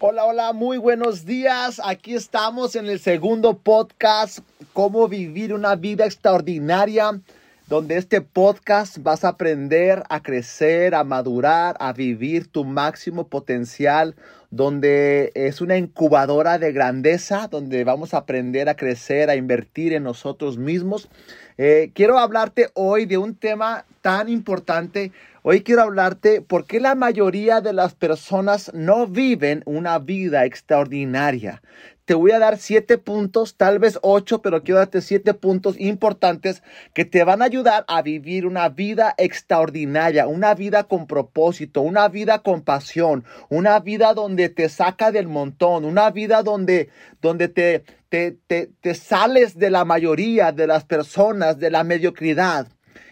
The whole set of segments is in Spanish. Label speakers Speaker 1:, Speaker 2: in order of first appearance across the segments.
Speaker 1: Hola, hola, muy buenos días. Aquí estamos en el segundo podcast, Cómo vivir una vida extraordinaria, donde este podcast vas a aprender a crecer, a madurar, a vivir tu máximo potencial, donde es una incubadora de grandeza, donde vamos a aprender a crecer, a invertir en nosotros mismos. Eh, quiero hablarte hoy de un tema tan importante Hoy quiero hablarte por qué la mayoría de las personas no viven una vida extraordinaria. Te voy a dar siete puntos, tal vez ocho, pero quiero darte siete puntos importantes que te van a ayudar a vivir una vida extraordinaria, una vida con propósito, una vida con pasión, una vida donde te saca del montón, una vida donde, donde te, te, te, te sales de la mayoría de las personas, de la mediocridad.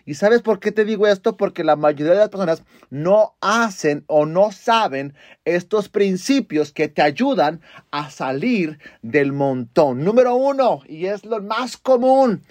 Speaker 1: ¿Y sabes por qué te digo esto? Porque la mayoría de las personas no hacen o no saben estos principios que te ayudan a salir del montón. Número uno, y es lo más común,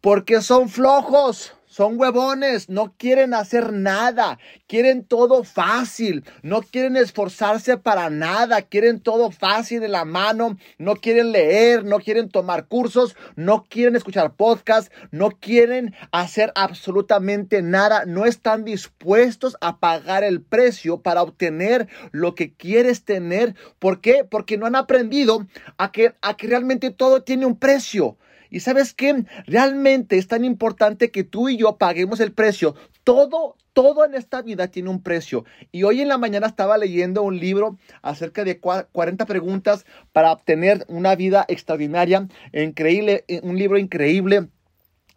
Speaker 1: porque son flojos. Son huevones, no quieren hacer nada, quieren todo fácil, no quieren esforzarse para nada, quieren todo fácil en la mano, no quieren leer, no quieren tomar cursos, no quieren escuchar podcasts, no quieren hacer absolutamente nada, no están dispuestos a pagar el precio para obtener lo que quieres tener. ¿Por qué? Porque no han aprendido a que, a que realmente todo tiene un precio. Y sabes qué? Realmente es tan importante que tú y yo paguemos el precio. Todo, todo en esta vida tiene un precio. Y hoy en la mañana estaba leyendo un libro acerca de 40 preguntas para obtener una vida extraordinaria, increíble, un libro increíble.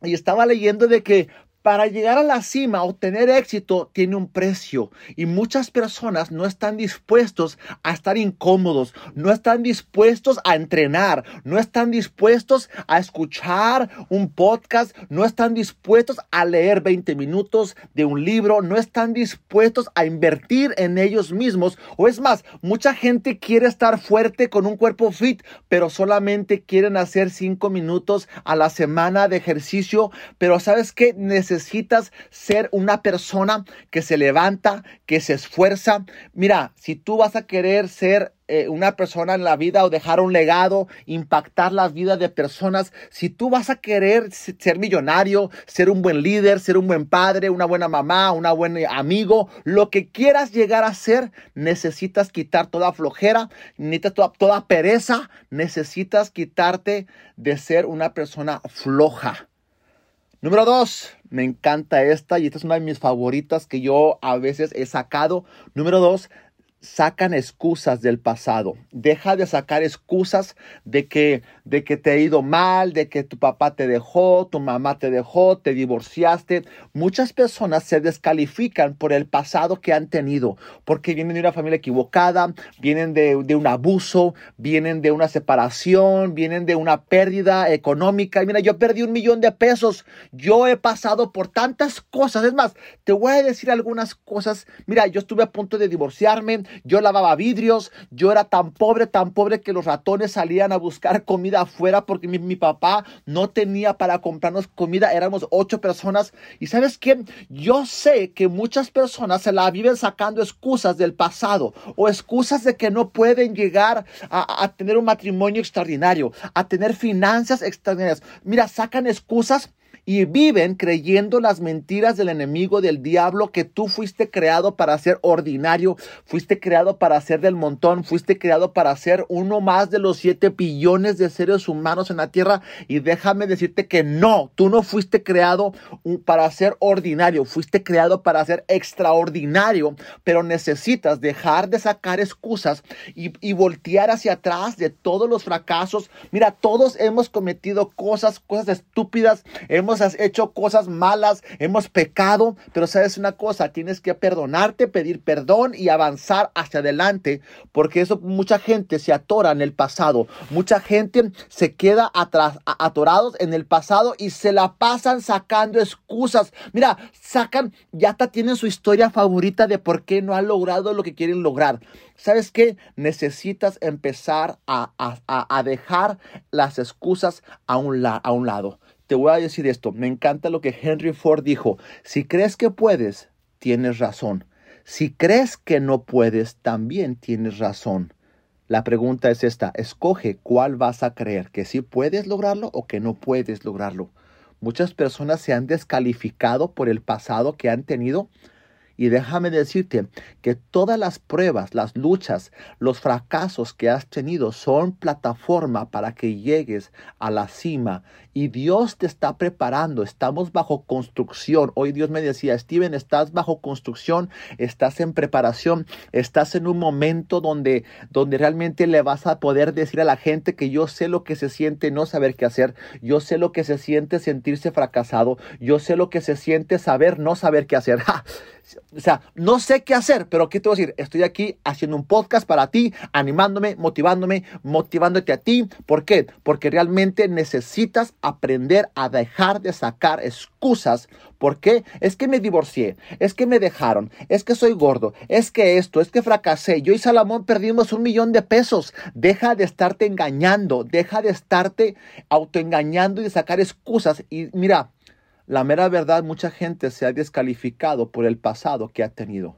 Speaker 1: Y estaba leyendo de que para llegar a la cima o tener éxito tiene un precio y muchas personas no están dispuestos a estar incómodos, no están dispuestos a entrenar, no están dispuestos a escuchar un podcast, no están dispuestos a leer 20 minutos de un libro, no están dispuestos a invertir en ellos mismos. O es más, mucha gente quiere estar fuerte con un cuerpo fit, pero solamente quieren hacer 5 minutos a la semana de ejercicio, pero sabes necesitan necesitas ser una persona que se levanta, que se esfuerza. Mira, si tú vas a querer ser eh, una persona en la vida o dejar un legado, impactar las vidas de personas, si tú vas a querer ser millonario, ser un buen líder, ser un buen padre, una buena mamá, un buen amigo, lo que quieras llegar a ser, necesitas quitar toda flojera, necesitas toda, toda pereza, necesitas quitarte de ser una persona floja. Número dos, me encanta esta y esta es una de mis favoritas que yo a veces he sacado. Número dos, sacan excusas del pasado. Deja de sacar excusas de que, de que te ha ido mal, de que tu papá te dejó, tu mamá te dejó, te divorciaste. Muchas personas se descalifican por el pasado que han tenido, porque vienen de una familia equivocada, vienen de, de un abuso, vienen de una separación, vienen de una pérdida económica. Y mira, yo perdí un millón de pesos. Yo he pasado por tantas cosas. Es más, te voy a decir algunas cosas. Mira, yo estuve a punto de divorciarme yo lavaba vidrios, yo era tan pobre, tan pobre que los ratones salían a buscar comida afuera porque mi, papá no tenía para comprarnos comida, éramos ocho personas. Y sabes qué, yo sé que muchas personas se la viven sacando excusas del pasado o excusas de que no pueden llegar a, a tener un matrimonio extraordinario, a tener finanzas extraordinarias. Mira, sacan excusas y viven creyendo las mentiras del enemigo, del diablo, que tú fuiste creado para ser ordinario, fuiste creado para ser del montón, fuiste creado para ser uno más de los siete billones de seres humanos en la tierra. Y déjame decirte que no, tú no fuiste creado para ser ordinario, fuiste creado para ser extraordinario, pero necesitas dejar de sacar excusas y, y voltear hacia atrás de todos los fracasos. Mira, todos hemos cometido cosas, cosas estúpidas, hemos hemos hecho cosas malas, hemos pecado, pero sabes una cosa, tienes que perdonarte, pedir perdón y avanzar hacia adelante, porque eso mucha gente se atora en el pasado, mucha gente se queda atrás, atorados en el pasado y se la pasan sacando excusas. Mira, sacan, ya hasta tienen su historia favorita de por qué no han logrado lo que quieren lograr. ¿Sabes qué? Necesitas empezar a, dejar las excusas a un lado. Te voy a decir esto, me encanta lo que Henry Ford dijo. Si crees que puedes, tienes razón. Si crees que no puedes, también tienes razón. La pregunta es esta, escoge cuál vas a creer, que sí puedes lograrlo o que no puedes lograrlo. Muchas personas se han descalificado por el pasado que han tenido y déjame decirte que todas las pruebas, las luchas, los fracasos que has tenido son plataforma para que llegues a la cima. Y Dios te está preparando. Estamos bajo construcción. Hoy Dios me decía, Steven, estás bajo construcción, estás en preparación, estás en un momento donde, donde realmente le vas a poder decir a la gente que yo sé lo que se siente no saber qué hacer. Yo sé lo que se siente sentirse fracasado. Yo sé lo que se siente saber no saber qué hacer. O sea, no sé qué hacer, pero ¿qué te voy a decir? Estoy aquí haciendo un podcast para ti, animándome, motivándome, motivándote a ti. ¿Por qué? Porque realmente necesitas aprender a dejar de sacar excusas. ¿Por qué? Es que me divorcié, es que me dejaron, es que soy gordo, es que esto, es que fracasé. Yo y Salomón perdimos un millón de pesos. Deja de estarte engañando, deja de estarte autoengañando y de sacar excusas. Y mira, la mera verdad, mucha gente se ha descalificado por el pasado que ha tenido.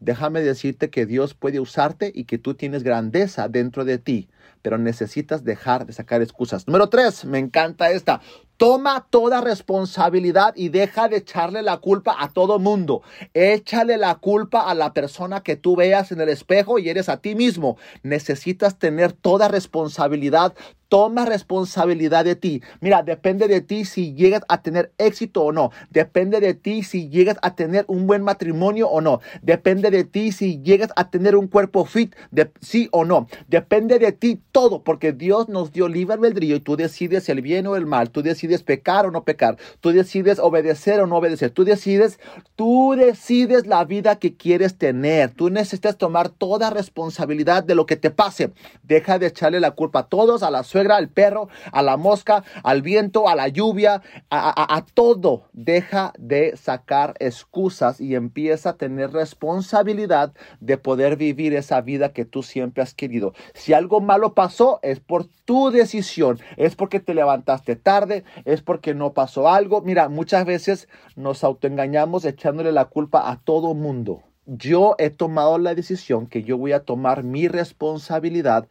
Speaker 1: Déjame decirte que Dios puede usarte y que tú tienes grandeza dentro de ti, pero necesitas dejar de sacar excusas. Número tres, me encanta esta. Toma toda responsabilidad y deja de echarle la culpa a todo mundo. Échale la culpa a la persona que tú veas en el espejo y eres a ti mismo. Necesitas tener toda responsabilidad. Toma responsabilidad de ti. Mira, depende de ti si llegas a tener éxito o no. Depende de ti si llegas a tener un buen matrimonio o no. Depende de ti si llegas a tener un cuerpo fit, sí o no. Depende de ti todo, porque Dios nos dio libre albedrío y tú decides el bien o el mal. Tú decides pecar o no pecar. Tú decides obedecer o no obedecer. Tú decides, tú decides la vida que quieres tener. Tú necesitas tomar toda responsabilidad de lo que te pase. Deja de echarle la culpa a todos, a la suegra, al perro, a la mosca, al viento, a la lluvia, a, a todo. Deja de sacar excusas y empieza a tener responsabilidad de poder vivir esa vida que tú siempre has querido. Si algo malo pasó, es por tu decisión, es porque te levantaste tarde, es porque no pasó algo. Mira, muchas veces nos autoengañamos echándole la culpa a todo mundo. Yo he tomado la decisión que yo voy a tomar mi responsabilidad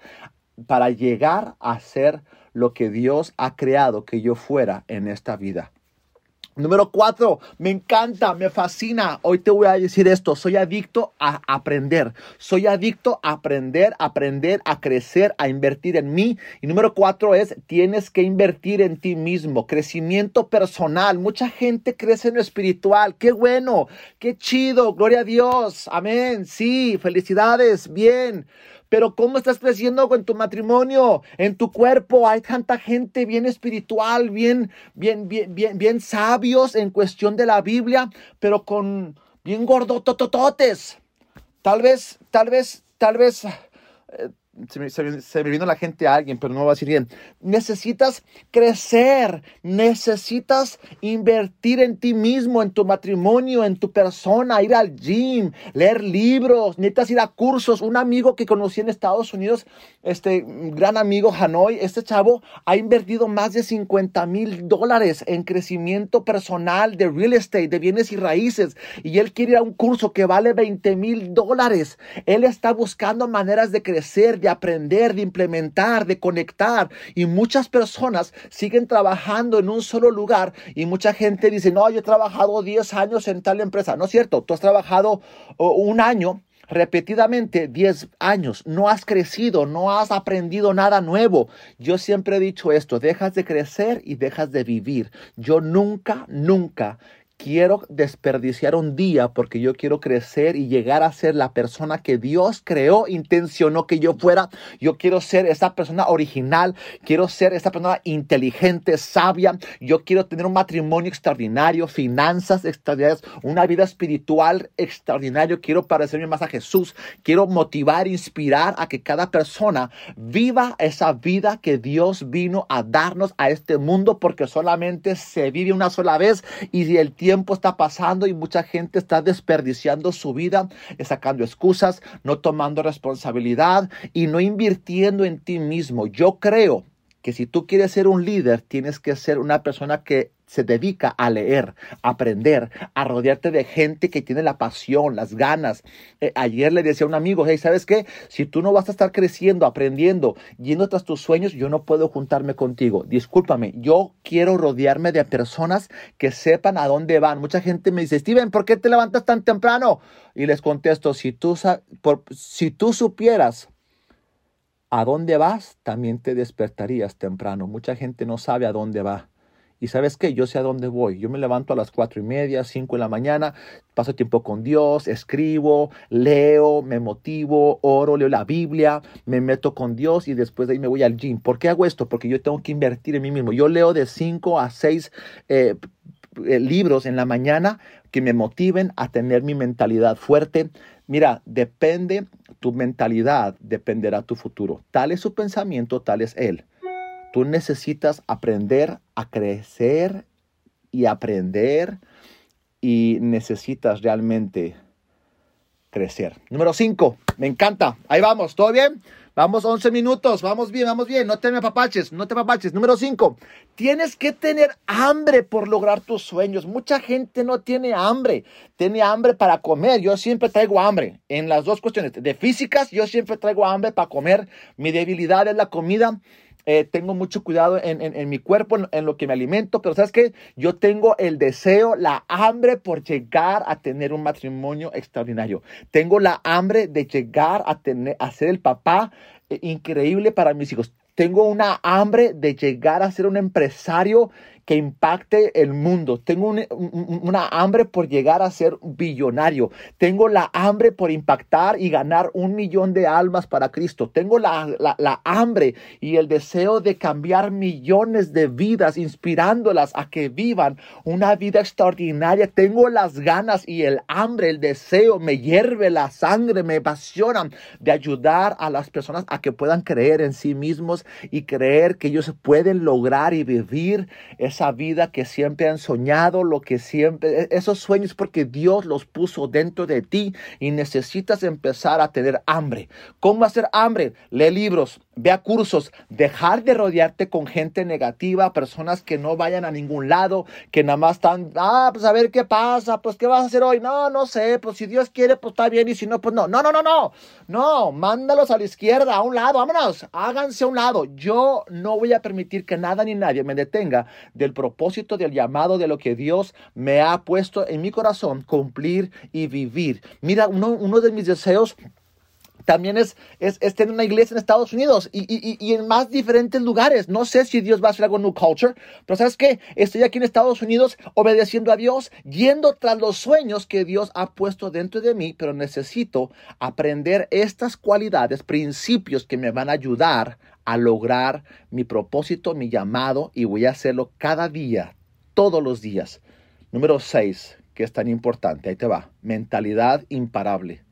Speaker 1: para llegar a ser lo que Dios ha creado que yo fuera en esta vida. Número cuatro, me encanta, me fascina. Hoy te voy a decir esto, soy adicto a aprender. Soy adicto a aprender, aprender, a crecer, a invertir en mí. Y número cuatro es, tienes que invertir en ti mismo. Crecimiento personal. Mucha gente crece en lo espiritual. Qué bueno, qué chido, gloria a Dios. Amén. Sí, felicidades, bien. Pero ¿cómo estás creciendo con tu matrimonio, en tu cuerpo? Hay tanta gente bien espiritual, bien, bien, bien, bien, bien sabios en cuestión de la Biblia, pero con bien gordototototes. Tal vez, tal vez, tal vez se me, vino la gente a alguien, pero no va a decir bien. Necesitas crecer, necesitas invertir en ti mismo, en tu matrimonio, en tu persona, ir al gym, leer libros, necesitas ir a cursos. Un amigo que conocí en Estados Unidos, este gran amigo Hanoi, este chavo ha invertido más de 50 mil dólares en crecimiento personal de real estate, de bienes y raíces, y él quiere ir a un curso que vale 20 mil dólares. Él está buscando maneras de crecer, de aprender, de implementar, de conectar. Y muchas personas siguen trabajando en un solo lugar y mucha gente dice, no, yo he trabajado 10 años en tal empresa. No es cierto, tú has trabajado un año repetidamente 10 años, no has crecido, no has aprendido nada nuevo. Yo siempre he dicho esto, dejas de crecer y dejas de vivir. Yo nunca, nunca quiero desperdiciar un día porque yo quiero crecer y llegar a ser la persona que Dios creó, intencionó que yo fuera. Yo quiero ser esa persona original, quiero ser esa persona inteligente, sabia. Yo quiero tener un matrimonio extraordinario, finanzas extraordinarias, una vida espiritual extraordinaria. Quiero parecerme más a Jesús. Quiero motivar, inspirar a que cada persona viva esa vida que Dios vino a darnos a este mundo porque solamente se vive una sola vez y el tiempo tiempo está pasando y mucha gente está desperdiciando su vida, sacando excusas, no tomando responsabilidad y no invirtiendo en ti mismo. Yo creo que si tú quieres ser un líder, tienes que ser una persona que se dedica a leer, a aprender, a rodearte de gente que tiene la pasión, las ganas. Eh, ayer le decía a un amigo, hey, ¿sabes qué? Si tú no vas a estar creciendo, aprendiendo, yendo tras tus sueños, yo no puedo juntarme contigo. Discúlpame, yo quiero rodearme de personas que sepan a dónde van. Mucha gente me dice, Steven, ¿por qué te levantas tan temprano? Y les contesto, si tú, si tú supieras a dónde vas, también te despertarías temprano. Mucha gente no sabe a dónde va. Y sabes qué, yo sé a dónde voy. Yo me levanto a las cuatro y media, cinco de la mañana, paso tiempo con Dios, escribo, leo, me motivo, oro, leo la Biblia, me meto con Dios y después de ahí me voy al gym. ¿Por qué hago esto? Porque yo tengo que invertir en mí mismo. Yo leo de cinco a seis eh, eh, libros en la mañana que me motiven a tener mi mentalidad fuerte. Mira, depende tu mentalidad, dependerá tu futuro. Tal es su pensamiento, tal es él. Tú necesitas aprender a crecer y aprender y necesitas realmente crecer. Número 5, me encanta. Ahí vamos, ¿todo bien? Vamos 11 minutos, vamos bien, vamos bien, no te me papaches, no te papaches. Número 5, tienes que tener hambre por lograr tus sueños. Mucha gente no tiene hambre, tiene hambre para comer. Yo siempre traigo hambre en las dos cuestiones. De físicas, yo siempre traigo hambre para comer. Mi debilidad es la comida eh, tengo mucho cuidado en, mi cuerpo, en, lo que me alimento, pero sabes que yo tengo el deseo, la hambre por llegar a tener un matrimonio extraordinario. Tengo la hambre de llegar a, tener, a ser el papá eh, increíble para mis hijos. Tengo una hambre de llegar a ser un empresario que impacte el mundo. Tengo una hambre por llegar a ser billonario. Tengo la hambre por impactar y ganar un millón de almas para Cristo. Tengo la, la, hambre y el deseo de cambiar millones de vidas, inspirándolas a que vivan una vida extraordinaria. Tengo las ganas y el hambre, el deseo, me hierve la sangre, me apasionan de ayudar a las personas a que puedan creer en sí mismos y creer que ellos pueden lograr y vivir esa vida que siempre han soñado, lo que siempre, e-, esos sueños porque Dios los puso dentro de ti y necesitas empezar a tener hambre. ¿Cómo hacer hambre? Lee libros, Ve a cursos, dejar de rodearte con gente negativa, personas que no vayan a ningún lado, que nada más están, ah, pues a ver qué pasa, pues qué vas a hacer hoy. No, no sé, pues si Dios quiere, pues está bien, y si no, pues no. No, no, no, no. No, mándalos a la izquierda, a un lado, vámonos, háganse a un lado. Yo no voy a permitir que nada ni nadie me detenga del propósito, del llamado, de lo que Dios me ha puesto en mi corazón, cumplir y vivir. Mira, uno, uno de mis deseos también es, es, tener una iglesia en Estados Unidos y, y, y, en más diferentes lugares. No sé si Dios va a hacer algo New Culture, pero ¿sabes qué? Estoy aquí en Estados Unidos obedeciendo a Dios, yendo tras los sueños que Dios ha puesto dentro de mí, pero necesito aprender estas cualidades, principios que me van a ayudar a lograr mi propósito, mi llamado, y voy a hacerlo cada día, todos los días. Número 6, que es tan importante, ahí te va, mentalidad imparable.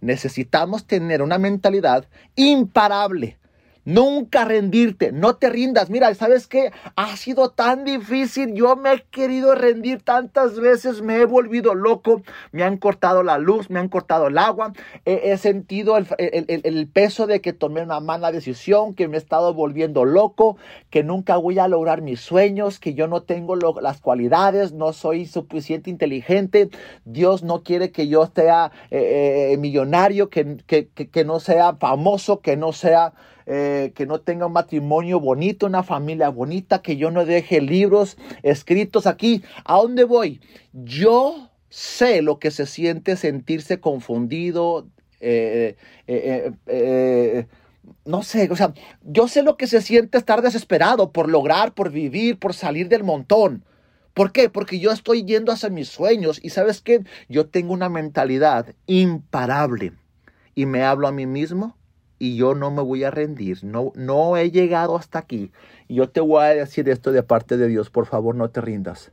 Speaker 1: Necesitamos tener una mentalidad imparable. Nunca rendirte, no te rindas. Mira, ¿sabes qué? Ha sido tan difícil. Yo me he querido rendir tantas veces, me he volvido loco. Me han cortado la luz, me han cortado el agua. He, sentido el, peso de que tomé una mala decisión, que me he estado volviendo loco, que nunca voy a lograr mis sueños, que yo no tengo las cualidades, no soy suficiente inteligente. Dios no quiere que yo sea eh, eh, millonario, que, que no sea famoso, que no sea... Eh, que no tenga un matrimonio bonito, una familia bonita, que yo no deje libros escritos aquí. ¿A dónde voy? Yo sé lo que se siente sentirse confundido. Eh, eh, no sé, o sea, yo sé lo que se siente estar desesperado por lograr, por vivir, por salir del montón. ¿Por qué? Porque yo estoy yendo hacia mis sueños y sabes qué, yo tengo una mentalidad imparable y me hablo a mí mismo y yo no me voy a rendir, no, no he llegado hasta aquí. Y yo te voy a decir esto de parte de Dios, por favor no te rindas.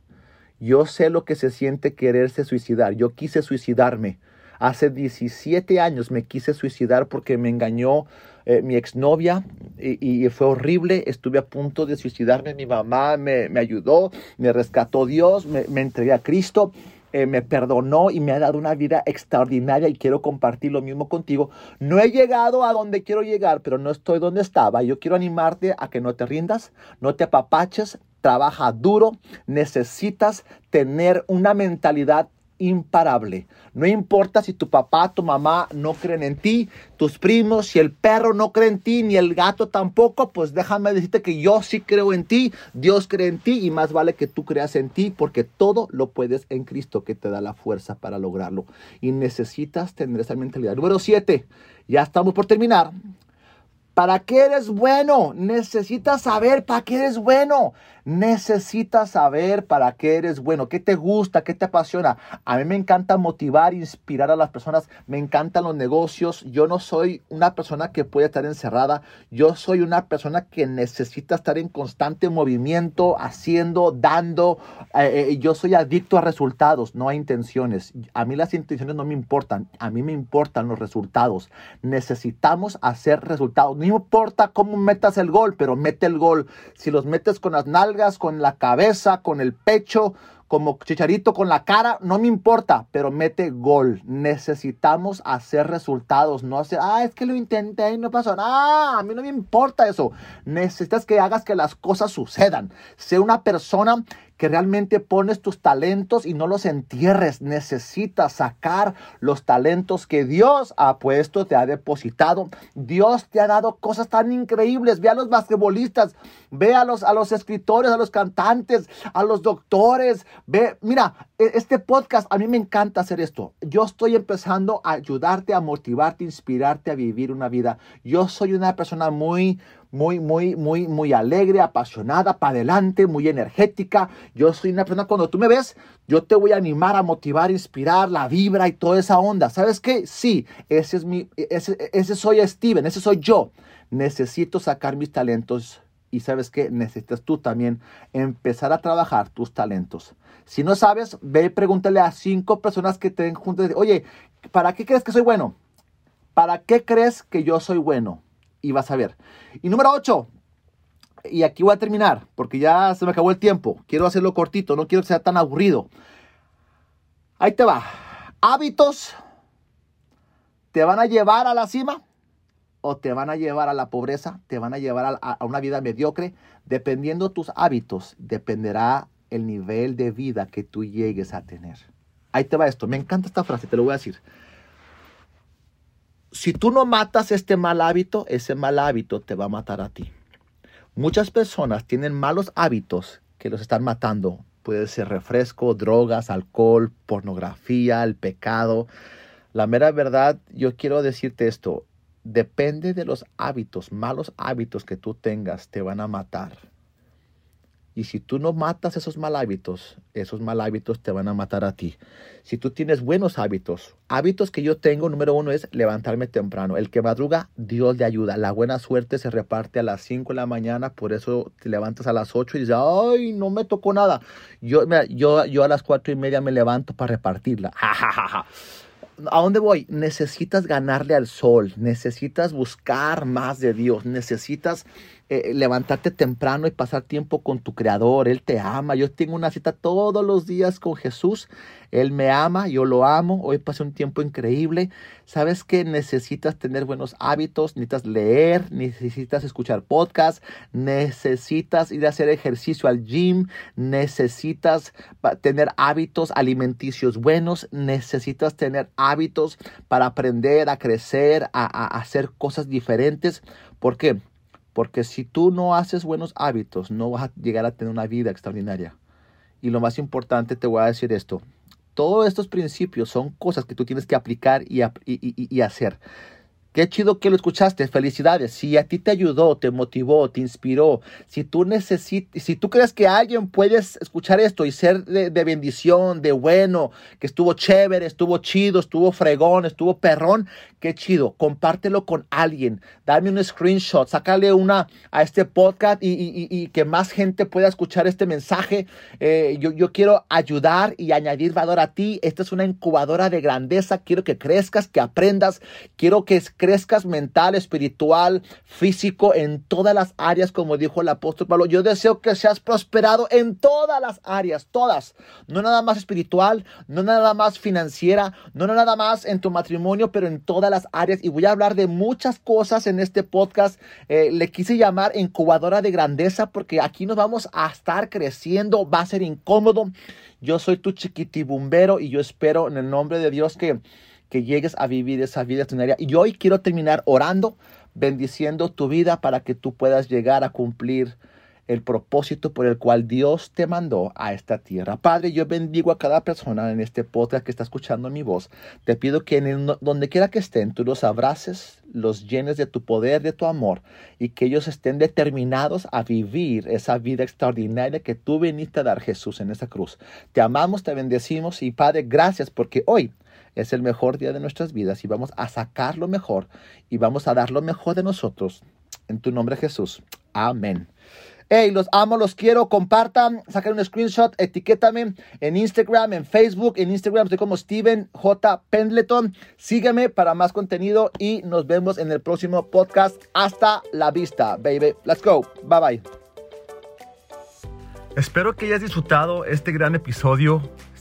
Speaker 1: Yo sé lo que se siente quererse suicidar, yo quise suicidarme. Hace 17 años me quise suicidar porque me engañó eh, mi exnovia y, fue horrible. Estuve a punto de suicidarme. Mi mamá me, me ayudó, me rescató Dios, me, me entregué a Cristo. Eh, me perdonó y me ha dado una vida extraordinaria y quiero compartir lo mismo contigo. No he llegado a donde quiero llegar, pero no estoy donde estaba. Yo quiero animarte a que no te rindas, no te apapaches, trabaja duro, necesitas tener una mentalidad imparable. No importa si tu papá, tu mamá no creen en ti, tus primos, si el perro no cree en ti, ni el gato tampoco, pues déjame decirte que yo sí creo en ti, Dios cree en ti y más vale que tú creas en ti porque todo lo puedes en Cristo que te da la fuerza para lograrlo. Y necesitas tener esa mentalidad. Número 7, ya estamos por terminar. ¿Para qué eres bueno? Necesitas saber para qué eres bueno. Necesitas saber para qué eres bueno, qué te gusta, qué te apasiona. A mí me encanta motivar, inspirar a las personas, me encantan los negocios. Yo no soy una persona que puede estar encerrada, yo soy una persona que necesita estar en constante movimiento, haciendo, dando. Eh, eh, yo soy adicto a resultados, no a intenciones. A mí las intenciones no me importan, a mí me importan los resultados. Necesitamos hacer resultados. No importa cómo metas el gol, pero mete el gol. Si los metes con las nalgas, con la cabeza, con el pecho, como chicharito con la cara, no me importa, pero mete gol. Necesitamos hacer resultados, no hacer, ah, es que lo intenté y no pasó nada. A mí no me importa eso. Necesitas que hagas que las cosas sucedan. Sé una persona que realmente pones tus talentos y no los entierres. Necesitas sacar los talentos que Dios ha puesto, te ha depositado. Dios te ha dado cosas tan increíbles. Ve a los basquetbolistas, ve a los, a los escritores, a los cantantes, a los doctores. Ve, mira, e, este podcast, a mí me encanta hacer esto. Yo estoy empezando a ayudarte, a motivarte, inspirarte a vivir una vida. Yo soy una persona muy, muy, muy, muy, muy alegre, apasionada, para adelante, muy energética. Yo soy una persona, cuando tú me ves, yo te voy a animar, a motivar, inspirar, la vibra y toda esa onda. ¿Sabes qué? Sí, ese es mi, ese, ese soy Steven, ese soy yo. Necesito sacar mis talentos y sabes qué, necesitas tú también empezar a trabajar tus talentos. Si no sabes, ve y pregúntale a cinco personas que te den juntas. Oye, ¿para qué crees que soy bueno? ¿Para qué crees que yo soy bueno? Y vas a ver. Y número 8, y aquí voy a terminar, porque ya se me acabó el tiempo. Quiero hacerlo cortito, no quiero que sea tan aburrido. Ahí te va. Hábitos te van a llevar a la cima o te van a llevar a la pobreza, te van a llevar a, a una vida mediocre. Dependiendo tus hábitos, dependerá el nivel de vida que tú llegues a tener. Ahí te va esto. Me encanta esta frase, te lo voy a decir si tú no matas este mal hábito, ese mal hábito te va a matar a ti. Muchas personas tienen malos hábitos que los están matando. Puede ser refresco, drogas, alcohol, pornografía, el pecado. La mera verdad, yo quiero decirte esto, depende de los hábitos, malos hábitos que tú tengas, te van a matar. Y si tú no matas esos mal hábitos, esos mal hábitos te van a matar a ti. Si tú tienes buenos hábitos, hábitos que yo tengo, número uno es levantarme temprano. El que madruga, Dios le ayuda. La buena suerte se reparte a las 5 de la mañana, por eso te levantas a las 8 y dices, ay, no me tocó nada. Yo, yo, yo a las cuatro y media me levanto para repartirla. ¿A dónde voy? Necesitas ganarle al sol, necesitas buscar más de Dios, necesitas eh, levantarte temprano y pasar tiempo con tu creador. Él te ama. Yo tengo una cita todos los días con Jesús. Él me ama, yo lo amo. Hoy pasé un tiempo increíble. Sabes que necesitas tener buenos hábitos, necesitas leer, necesitas escuchar podcasts, necesitas ir a hacer ejercicio al gym, necesitas tener hábitos alimenticios buenos, necesitas tener hábitos para aprender a crecer, a, a hacer cosas diferentes. ¿Por qué? Porque si tú no haces buenos hábitos, no vas a llegar a tener una vida extraordinaria. Y lo más importante, te voy a decir esto. Todos estos principios son cosas que tú tienes que aplicar y, y, hacer. Qué chido que lo escuchaste. Felicidades. Si a ti te ayudó, te motivó, te inspiró, si tú necesitas, si tú crees que alguien puede escuchar esto y ser de, bendición, de bueno, que estuvo chévere, estuvo chido, estuvo fregón, estuvo perrón, qué chido. Compártelo con alguien. Dame un screenshot, sácale una a este podcast y, que más gente pueda escuchar este mensaje. Eh, yo, quiero ayudar y añadir valor a ti. Esta es una incubadora de grandeza. Quiero que crezcas, que aprendas. Quiero que crezcas mental, espiritual, físico, en todas las áreas, como dijo el apóstol Pablo. Yo deseo que seas prosperado en todas las áreas, todas. No nada más espiritual, no nada más financiera, no nada más en tu matrimonio, pero en todas las áreas. Y voy a hablar de muchas cosas en este podcast. Eh, le quise llamar incubadora de grandeza porque aquí nos vamos a estar creciendo. Va a ser incómodo. Yo soy tu chiquitibumbero y yo espero en el nombre de Dios que que llegues a vivir esa vida extraordinaria. Y hoy quiero terminar orando, bendiciendo tu vida para que tú puedas llegar a cumplir el propósito por el cual Dios te mandó a esta tierra. Padre, yo bendigo a cada persona en este podcast que está escuchando mi voz. Te pido que en donde quiera que estén, tú los abraces, los llenes de tu poder, de tu amor, y que ellos estén determinados a vivir esa vida extraordinaria que tú viniste a dar, Jesús, en esta cruz. Te amamos, te bendecimos y Padre, gracias porque hoy es el mejor día de nuestras vidas y vamos a sacar lo mejor y vamos a dar lo mejor de nosotros. En tu nombre Jesús. Amén. Hey, los amo, los quiero, compartan, saquen un screenshot, etiquétame en Instagram, en Facebook, en Instagram estoy como Steven J. Pendleton. Sígueme para más contenido y nos vemos en el próximo podcast. Hasta la vista, baby. Let's go. Bye bye.
Speaker 2: Espero que hayas disfrutado este gran episodio